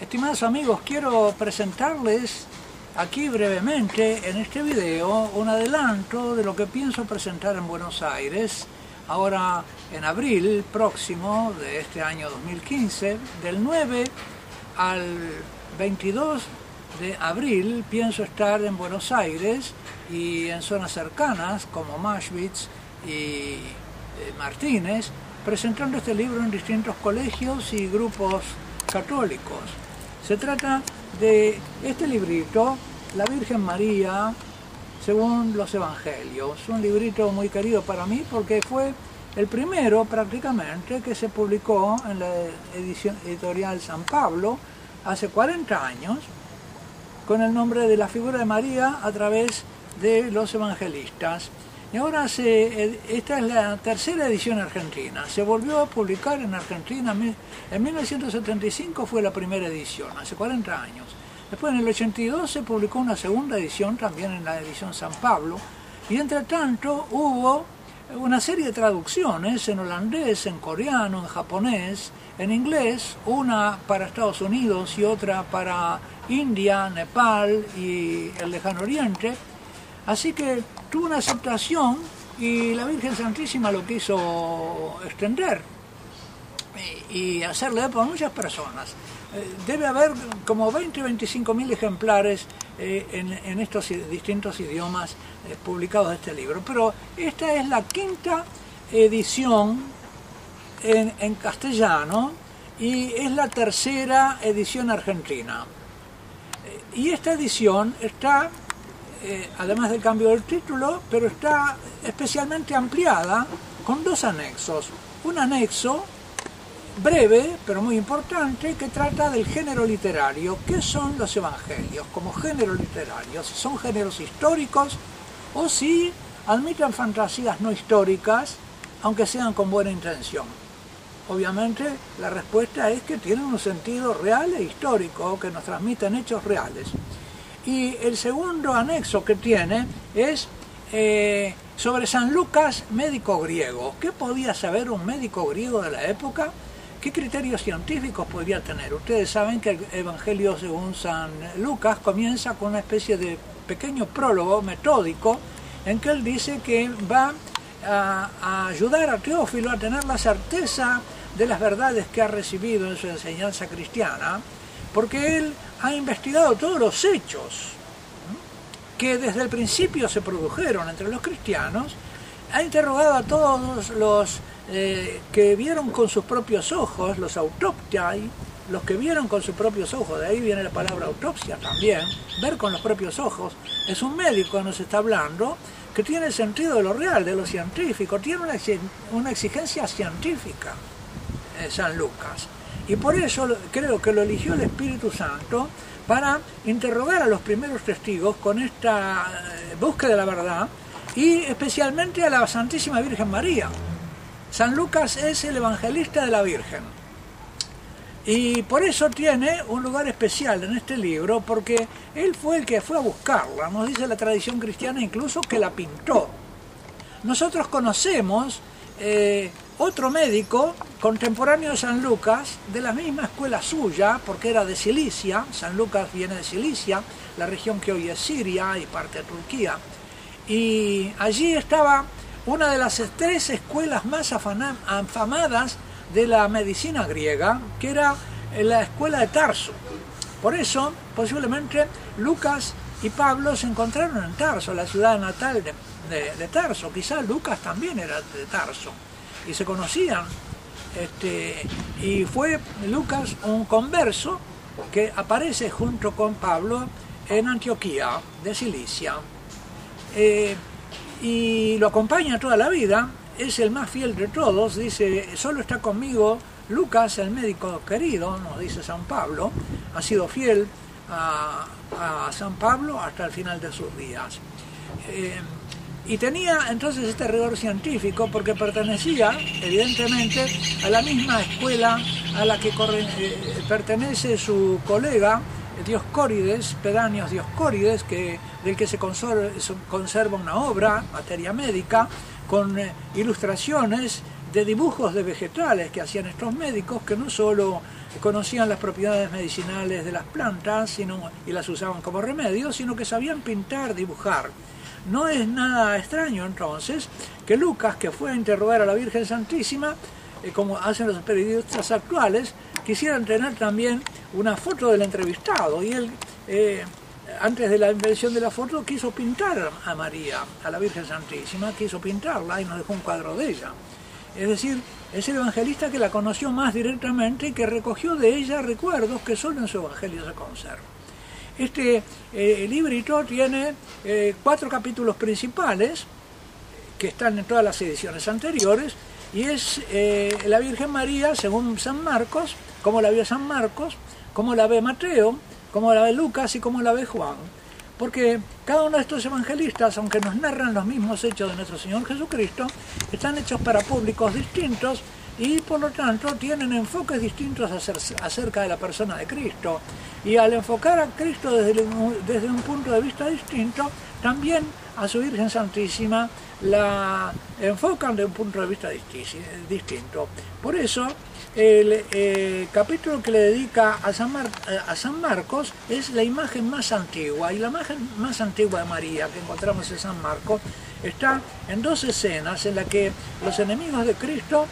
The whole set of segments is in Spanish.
Estimados amigos, quiero presentarles aquí brevemente en este video un adelanto de lo que pienso presentar en Buenos Aires ahora en abril próximo de este año 2015, del 9 al 22 de abril pienso estar en Buenos Aires y en zonas cercanas como Mashwitz y eh, Martínez presentando este libro en distintos colegios y grupos católicos. Se trata de este librito, La Virgen María, según los Evangelios. Un librito muy querido para mí porque fue el primero prácticamente que se publicó en la edición editorial San Pablo hace 40 años con el nombre de la figura de María a través de los evangelistas. Y ahora se, esta es la tercera edición argentina. Se volvió a publicar en Argentina. En 1975 fue la primera edición, hace 40 años. Después en el 82 se publicó una segunda edición, también en la edición San Pablo. Y entre tanto hubo una serie de traducciones en holandés, en coreano, en japonés, en inglés, una para Estados Unidos y otra para India, Nepal y el lejano oriente Así que tuvo una aceptación y la Virgen Santísima lo quiso extender y hacerle para muchas personas. Eh, debe haber como 20 o 25 mil ejemplares eh, en, estos distintos idiomas eh, publicados de este libro. Pero esta es la quinta edición en castellano y es la tercera edición argentina. Y esta edición está eh, además del cambio del título, pero está especialmente ampliada con dos anexos. Un anexo breve, pero muy importante, que trata del género literario. ¿Qué son los evangelios como género literario? Si son géneros históricos o si admiten fantasías no históricas, aunque sean con buena intención. Obviamente la respuesta es que tienen un sentido real e histórico, que nos transmiten hechos reales. Y el segundo anexo que tiene es eh, sobre San Lucas, médico griego. ¿Qué podía saber un médico griego de la época? ¿Qué criterios científicos podría tener? Ustedes saben que el Evangelio según San Lucas comienza con una especie de pequeño prólogo metódico en que él dice que va a, a ayudar a Teófilo a tener la certeza de las verdades que ha recibido en su enseñanza cristiana, porque él ha investigado todos los hechos que desde el principio se produjeron entre los cristianos, ha interrogado a todos los eh, que vieron con sus propios ojos, los autoptiai, los que vieron con sus propios ojos, de ahí viene la palabra autopsia también, ver con los propios ojos, es un médico que nos está hablando, que tiene el sentido de lo real, de lo científico, tiene una, exigencia científica, eh, San Lucas. Y por eso creo que lo eligió el Espíritu Santo para interrogar a los primeros testigos con esta eh, búsqueda de la verdad y especialmente a la Santísima Virgen María. San Lucas es el evangelista de la Virgen. Y por eso tiene un lugar especial en este libro, porque él fue el que fue a buscarla. Nos dice la tradición cristiana incluso que la pintó. Nosotros conocemos eh, otro médico contemporáneo de San Lucas, de la misma escuela suya, porque era de Cilicia, San Lucas viene de Cilicia, la región que hoy es Siria y parte de Turquía, y allí estaba una de las tres escuelas más afamadas de la medicina griega, que era la escuela de Tarso. Por eso, posiblemente, Lucas y Pablo se encontraron en Tarso, la ciudad natal de, de Tarso. Quizá Lucas también era de Tarso y se conocían. Este, y fue Lucas un converso que aparece junto con Pablo en Antioquía de Cilicia. Eh, y lo acompaña toda la vida, es el más fiel de todos, dice, solo está conmigo Lucas, el médico querido, nos dice San Pablo, ha sido fiel a, San Pablo hasta el final de sus días. Eh, y tenía entonces este rigor científico porque pertenecía, evidentemente, a la misma escuela a la que eh, pertenece su colega Dioscórides, Pedanios Dioscórides, que, del que se conserva, una obra, materia médica, con eh, ilustraciones de dibujos de vegetales que hacían estos médicos que no solo conocían las propiedades medicinales de las plantas sino, y las usaban como remedio, sino que sabían pintar, dibujar. No es nada extraño entonces que Lucas, que fue a interrogar a la Virgen Santísima, eh, como hacen los periodistas actuales, quisieran tener también una foto del entrevistado. Y él, eh, antes de la invención de la foto, quiso pintar a María, a la Virgen Santísima, quiso pintarla y nos dejó un cuadro de ella. Es decir, es el evangelista que la conoció más directamente y que recogió de ella recuerdos que solo en su evangelio se conservan. Este eh, librito tiene eh, cuatro capítulos principales que están en todas las ediciones anteriores y es eh, la Virgen María según San Marcos, como la vio San Marcos, como la ve Mateo, como la ve Lucas y como la ve Juan. Porque cada uno de estos evangelistas, aunque nos narran los mismos hechos de nuestro Señor Jesucristo, están hechos para públicos distintos y por lo tanto tienen enfoques distintos acerca de la persona de Cristo. Y al enfocar a Cristo desde, desde un punto de vista distinto, también a su Virgen Santísima la enfocan de un punto de vista distinto. Por eso el eh, capítulo que le dedica a San, a San, Marcos es la imagen más antigua y la imagen más antigua de María que encontramos en San Marcos está en dos escenas en las que los enemigos de Cristo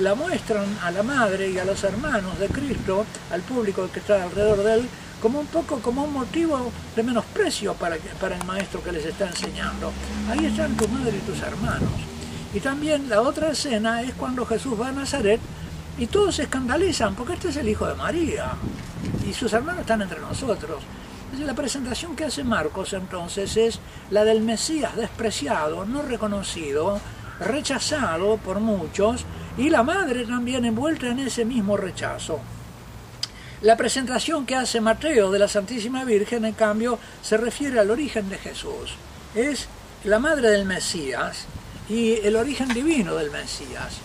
la, muestran a la madre y a los hermanos de Cristo, al público que está alrededor de él, como un poco como un motivo de menosprecio para, para el maestro que les está enseñando. Ahí están tu madre y tus hermanos. Y también la otra escena es cuando Jesús va a Nazaret y todos se escandalizan porque este es el hijo de María y sus hermanos están entre nosotros. La presentación que hace Marcos entonces es la del Mesías despreciado, no reconocido, rechazado por muchos y la madre también envuelta en ese mismo rechazo. La presentación que hace Mateo de la Santísima Virgen, en cambio, se refiere al origen de Jesús. Es la madre del Mesías, y el origen divino del Mesías.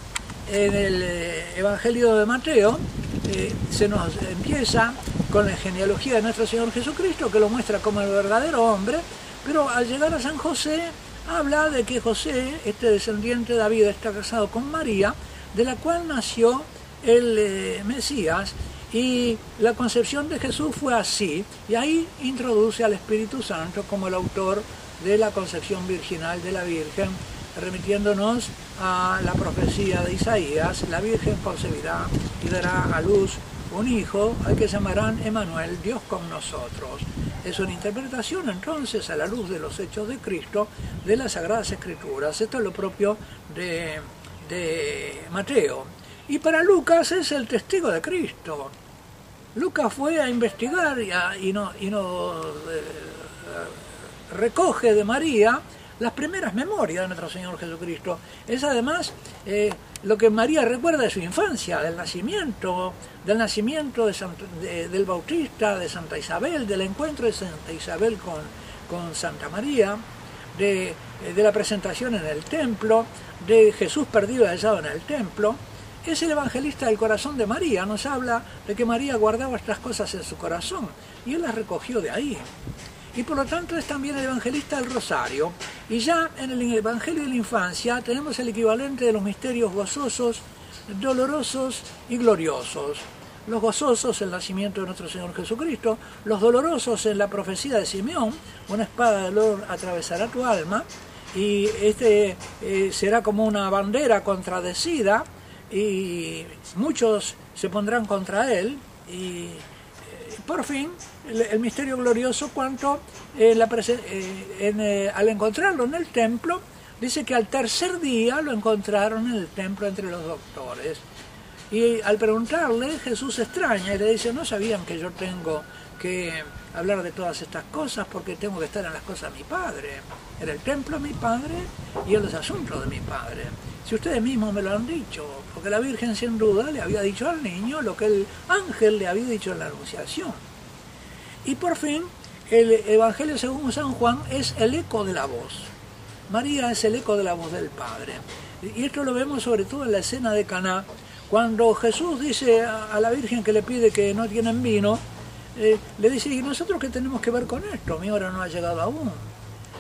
En el eh, Evangelio de Mateo eh, se nos empieza con la genealogía de nuestro Señor Jesucristo, que lo muestra como el verdadero hombre, pero al llegar a San José habla de que José, este descendiente de David, está casado con María, de la cual nació el eh, Mesías, y la concepción de Jesús fue así, y ahí introduce al Espíritu Santo como el autor de la concepción virginal de la Virgen remitiéndonos a la profecía de Isaías, la Virgen concebirá y dará a luz un hijo al que llamarán Emanuel, Dios con nosotros. Es una interpretación entonces a la luz de los hechos de Cristo de las Sagradas Escrituras. Esto es lo propio de, Mateo. Y para Lucas es el testigo de Cristo. Lucas fue a investigar y, no, y no eh, recoge de María las primeras memorias de nuestro Señor Jesucristo. Es además eh, lo que María recuerda de su infancia, del nacimiento, del nacimiento de del Bautista, de Santa Isabel, del encuentro de Santa Isabel con, con Santa María, de, eh, la presentación en el templo, de Jesús perdido hallado en el templo. Es el evangelista del corazón de María, nos habla de que María guardaba estas cosas en su corazón y él las recogió de ahí y por lo tanto es también el evangelista del Rosario. Y ya en el Evangelio de la Infancia tenemos el equivalente de los misterios gozosos, dolorosos y gloriosos. Los gozosos, el nacimiento de nuestro Señor Jesucristo, los dolorosos en la profecía de Simeón, una espada de dolor atravesará tu alma, y este eh, será como una bandera contradecida, y muchos se pondrán contra él, y por fin, el, misterio glorioso cuanto eh, eh, eh, al encontrarlo en el templo, dice que al tercer día lo encontraron en el templo entre los doctores. Y al preguntarle, Jesús extraña y le dice, no sabían que yo tengo que hablar de todas estas cosas porque tengo que estar en las cosas de mi Padre, en el templo de mi Padre y en los asuntos de mi Padre. Si ustedes mismos me lo han dicho, porque la Virgen sin duda le había dicho al niño lo que el ángel le había dicho en la Anunciación. Y por fin, el Evangelio según San Juan es el eco de la voz. María es el eco de la voz del Padre. Y esto lo vemos sobre todo en la escena de Caná, cuando Jesús dice a la Virgen que le pide que no tienen vino, eh, le dice, ¿y nosotros qué tenemos que ver con esto? Mi hora no ha llegado aún.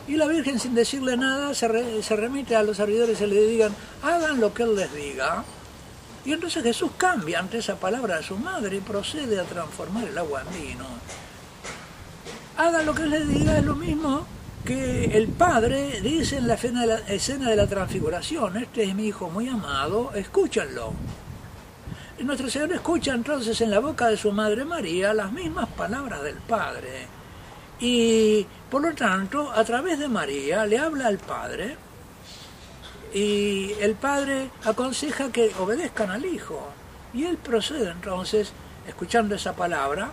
Y la Virgen sin decirle nada se, remite a los servidores y le digan, hagan lo que Él les diga. Y entonces Jesús cambia ante esa palabra de su madre y procede a transformar el agua en vino. Hagan lo que Él les diga es lo mismo que el Padre dice en la escena de la transfiguración, este es mi Hijo muy amado, escúchenlo. Nuestro Señor escucha entonces en la boca de su Madre María las mismas palabras del Padre. Y por lo tanto, a través de María le habla al Padre y el Padre aconseja que obedezcan al Hijo. Y él procede entonces, escuchando esa palabra,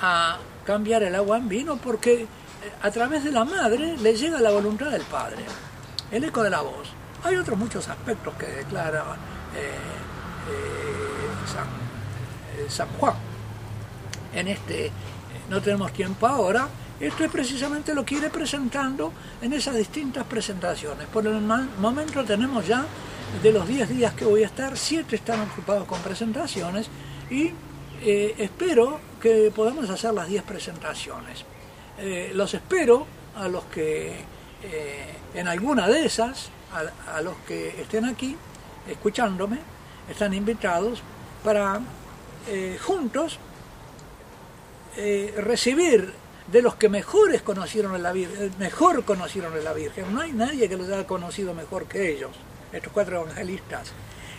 a cambiar el agua en vino porque eh, a través de la madre le llega la voluntad del Padre, el eco de la voz. Hay otros muchos aspectos que declara eh, eh, San Juan. En este no tenemos tiempo ahora, esto es precisamente lo que iré presentando en esas distintas presentaciones. Por el momento tenemos ya, de los 10 días que voy a estar, 7 están ocupados con presentaciones y eh, espero que podamos hacer las 10 presentaciones. Eh, los espero a los que eh, en alguna de esas, a, los que estén aquí escuchándome, están invitados para juntos recibir de los que mejores conocieron a la Virgen, eh, mejor conocieron a la Virgen. No hay nadie que los haya conocido mejor que ellos, estos cuatro evangelistas.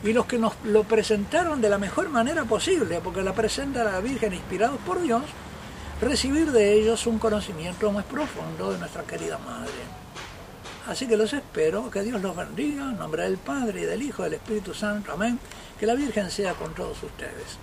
Y los que nos lo presentaron de la mejor manera posible, porque la presenta la Virgen inspirados por Dios, recibir de ellos un conocimiento más profundo de nuestra querida Madre. Así que los espero, que Dios los bendiga, en nombre del Padre y del Hijo y del Espíritu Santo, amén. Que la Virgen sea con todos ustedes.